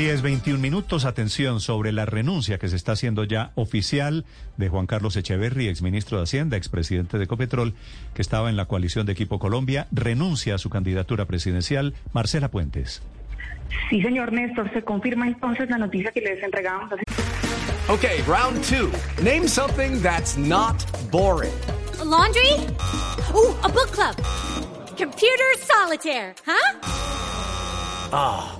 10, 21 minutos. Atención sobre la renuncia que se está haciendo ya oficial de Juan Carlos Echeverry, exministro de Hacienda, expresidente de Ecopetrol, que estaba en la coalición de Equipo Colombia. Renuncia a su candidatura presidencial. Marcela Puentes. Sí, señor Néstor, se confirma entonces la noticia que les entregamos. Okay, round two. Name something that's not boring. A laundry? Ooh, a book club. Computer solitaire, huh? Ah, oh,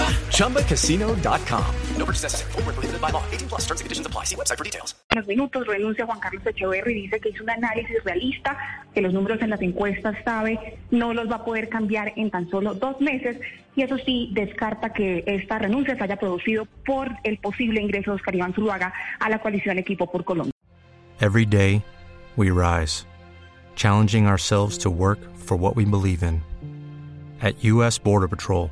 ChumbaCasino.com. No purchase necessary. Full prohibited by law. 18 plus terms and conditions apply. See website for details. En los minutos renuncia Juan Carlos Echeverry y dice que hizo un análisis realista, que los números en las encuestas sabe no los va a poder cambiar en tan solo dos meses y eso sí descarta que esta renuncia se haya producido por el posible ingreso de Oscar Iván Zuluaga a la coalición Equipo por Colombia. Every day, we rise, challenging ourselves to work for what we believe in. At U.S. Border Patrol,